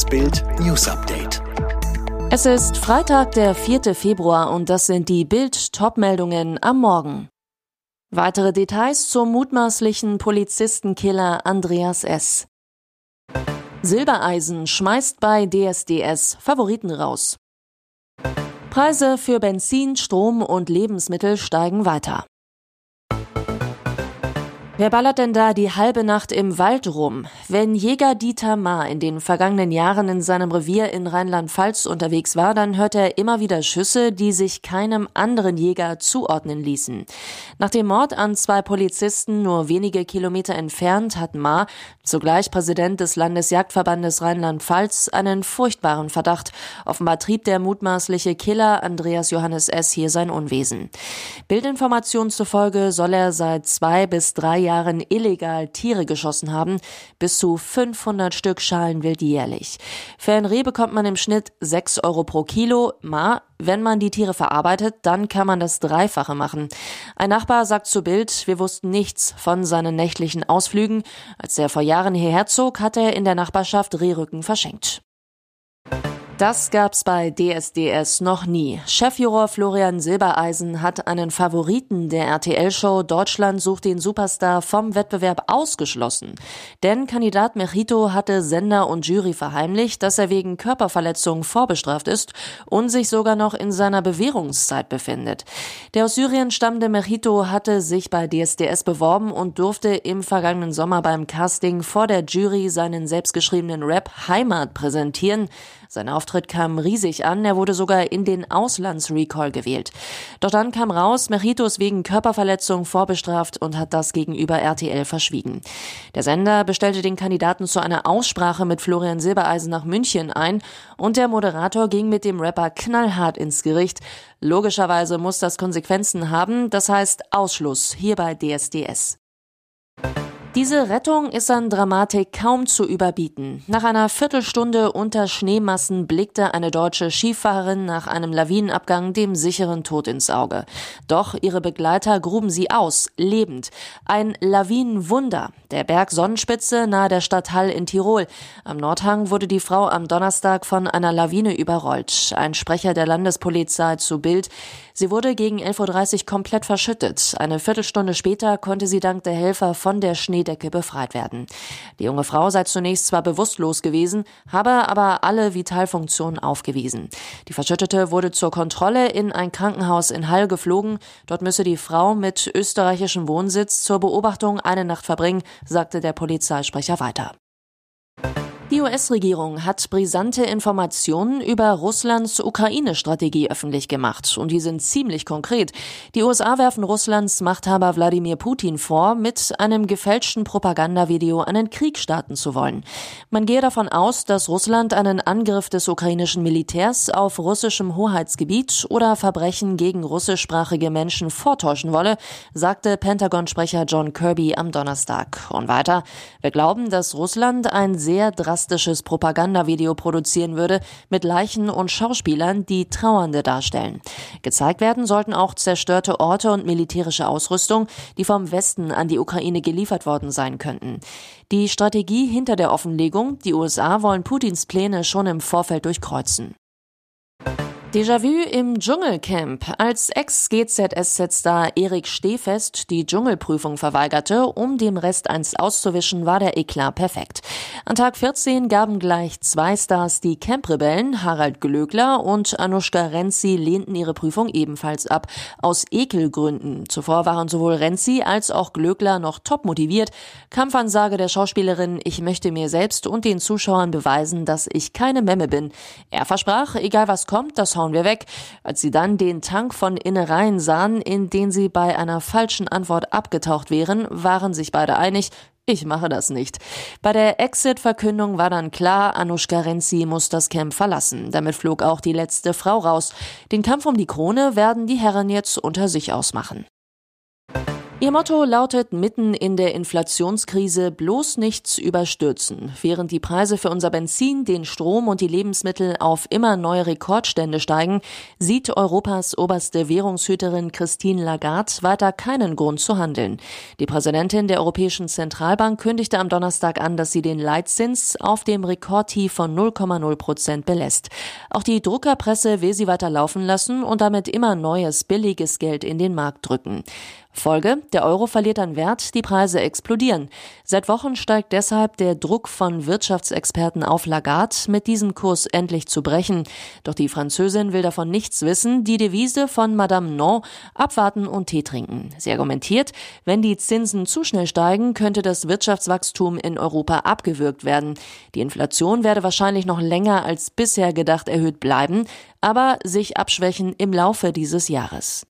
Das Bild News Update. Es ist Freitag, der 4. Februar und das sind die Bild Topmeldungen am Morgen. Weitere Details zum mutmaßlichen Polizistenkiller Andreas S. Silbereisen schmeißt bei DSDS Favoriten raus. Preise für Benzin, Strom und Lebensmittel steigen weiter. Wer ballert denn da die halbe Nacht im Wald rum? Wenn Jäger Dieter Ma in den vergangenen Jahren in seinem Revier in Rheinland-Pfalz unterwegs war, dann hört er immer wieder Schüsse, die sich keinem anderen Jäger zuordnen ließen. Nach dem Mord an zwei Polizisten nur wenige Kilometer entfernt hat Ma, zugleich Präsident des Landesjagdverbandes Rheinland-Pfalz, einen furchtbaren Verdacht. Offenbar trieb der mutmaßliche Killer Andreas Johannes S. hier sein Unwesen. Bildinformationen zufolge soll er seit zwei bis drei Jahren Jahren illegal Tiere geschossen haben, bis zu 500 Stück Schalenwild jährlich. Für ein Reh bekommt man im Schnitt 6 Euro pro Kilo. Ma, wenn man die Tiere verarbeitet, dann kann man das Dreifache machen. Ein Nachbar sagt zu Bild, wir wussten nichts von seinen nächtlichen Ausflügen. Als er vor Jahren hierher zog, hat er in der Nachbarschaft Rehrücken verschenkt. Das gab's bei DSDS noch nie. Chefjuror Florian Silbereisen hat einen Favoriten der RTL-Show Deutschland sucht den Superstar vom Wettbewerb ausgeschlossen. Denn Kandidat Mechito hatte Sender und Jury verheimlicht, dass er wegen Körperverletzung vorbestraft ist und sich sogar noch in seiner Bewährungszeit befindet. Der aus Syrien stammende Mechito hatte sich bei DSDS beworben und durfte im vergangenen Sommer beim Casting vor der Jury seinen selbstgeschriebenen Rap Heimat präsentieren. Sein Auftritt kam riesig an, er wurde sogar in den Auslandsrecall gewählt. Doch dann kam raus, Meritus wegen Körperverletzung vorbestraft und hat das gegenüber RTL verschwiegen. Der Sender bestellte den Kandidaten zu einer Aussprache mit Florian Silbereisen nach München ein und der Moderator ging mit dem Rapper knallhart ins Gericht. Logischerweise muss das Konsequenzen haben, das heißt Ausschluss hier bei DSDS. Diese Rettung ist an Dramatik kaum zu überbieten. Nach einer Viertelstunde unter Schneemassen blickte eine deutsche Skifahrerin nach einem Lawinenabgang dem sicheren Tod ins Auge. Doch ihre Begleiter gruben sie aus, lebend. Ein Lawinenwunder. Der Berg Sonnenspitze nahe der Stadt Hall in Tirol. Am Nordhang wurde die Frau am Donnerstag von einer Lawine überrollt. Ein Sprecher der Landespolizei zu Bild. Sie wurde gegen 11.30 Uhr komplett verschüttet. Eine Viertelstunde später konnte sie dank der Helfer von der Schnee Schneedecke befreit werden. Die junge Frau sei zunächst zwar bewusstlos gewesen, habe aber alle Vitalfunktionen aufgewiesen. Die Verschüttete wurde zur Kontrolle in ein Krankenhaus in Hall geflogen. Dort müsse die Frau mit österreichischem Wohnsitz zur Beobachtung eine Nacht verbringen, sagte der Polizeisprecher weiter. Die US-Regierung hat brisante Informationen über Russlands Ukraine-Strategie öffentlich gemacht und die sind ziemlich konkret. Die USA werfen Russlands Machthaber Wladimir Putin vor, mit einem gefälschten Propagandavideo einen Krieg starten zu wollen. Man gehe davon aus, dass Russland einen Angriff des ukrainischen Militärs auf russischem Hoheitsgebiet oder Verbrechen gegen russischsprachige Menschen vortäuschen wolle, sagte Pentagon-Sprecher John Kirby am Donnerstag. Und weiter, wir glauben, dass Russland ein sehr drastisches drastisches Propagandavideo produzieren würde mit Leichen und Schauspielern, die Trauernde darstellen. Gezeigt werden sollten auch zerstörte Orte und militärische Ausrüstung, die vom Westen an die Ukraine geliefert worden sein könnten. Die Strategie hinter der Offenlegung, die USA wollen Putins Pläne schon im Vorfeld durchkreuzen. Déjà-vu im Dschungelcamp. Als Ex-GZSZ-Star Erik Stehfest die Dschungelprüfung verweigerte, um dem Rest einst auszuwischen, war der Eklat perfekt. An Tag 14 gaben gleich zwei Stars die Camp-Rebellen, Harald Glöckler und Anushka Renzi lehnten ihre Prüfung ebenfalls ab, aus Ekelgründen. Zuvor waren sowohl Renzi als auch Glöckler noch top motiviert. Kampfansage der Schauspielerin, ich möchte mir selbst und den Zuschauern beweisen, dass ich keine Memme bin. Er versprach, egal was kommt, das hauen wir weg. Als sie dann den Tank von Innereien sahen, in den sie bei einer falschen Antwort abgetaucht wären, waren sich beide einig, ich mache das nicht. Bei der Exit-Verkündung war dann klar, Anushka Renzi muss das Camp verlassen. Damit flog auch die letzte Frau raus. Den Kampf um die Krone werden die Herren jetzt unter sich ausmachen. Ihr Motto lautet mitten in der Inflationskrise bloß nichts überstürzen. Während die Preise für unser Benzin, den Strom und die Lebensmittel auf immer neue Rekordstände steigen, sieht Europas oberste Währungshüterin Christine Lagarde weiter keinen Grund zu handeln. Die Präsidentin der Europäischen Zentralbank kündigte am Donnerstag an, dass sie den Leitzins auf dem Rekordtief von 0,0 Prozent belässt. Auch die Druckerpresse will sie weiter laufen lassen und damit immer neues billiges Geld in den Markt drücken. Folge, der Euro verliert an Wert, die Preise explodieren. Seit Wochen steigt deshalb der Druck von Wirtschaftsexperten auf Lagarde, mit diesem Kurs endlich zu brechen. Doch die Französin will davon nichts wissen, die Devise von Madame Non, abwarten und Tee trinken. Sie argumentiert, wenn die Zinsen zu schnell steigen, könnte das Wirtschaftswachstum in Europa abgewürgt werden. Die Inflation werde wahrscheinlich noch länger als bisher gedacht erhöht bleiben, aber sich abschwächen im Laufe dieses Jahres.